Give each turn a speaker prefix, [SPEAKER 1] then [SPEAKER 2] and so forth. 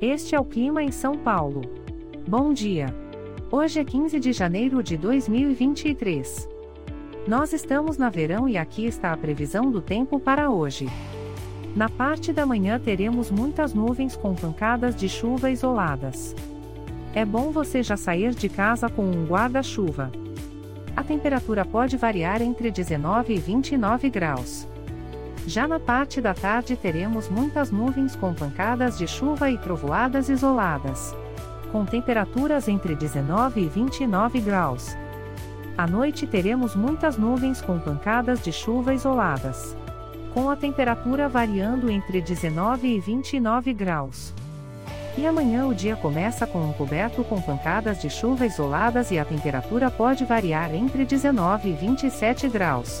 [SPEAKER 1] Este é o clima em São Paulo. Bom dia. Hoje é 15 de janeiro de 2023. Nós estamos na verão e aqui está a previsão do tempo para hoje. Na parte da manhã teremos muitas nuvens com pancadas de chuva isoladas. É bom você já sair de casa com um guarda-chuva. A temperatura pode variar entre 19 e 29 graus. Já na parte da tarde teremos muitas nuvens com pancadas de chuva e trovoadas isoladas. Com temperaturas entre 19 e 29 graus. À noite teremos muitas nuvens com pancadas de chuva isoladas. Com a temperatura variando entre 19 e 29 graus. E amanhã o dia começa com um coberto com pancadas de chuva isoladas e a temperatura pode variar entre 19 e 27 graus.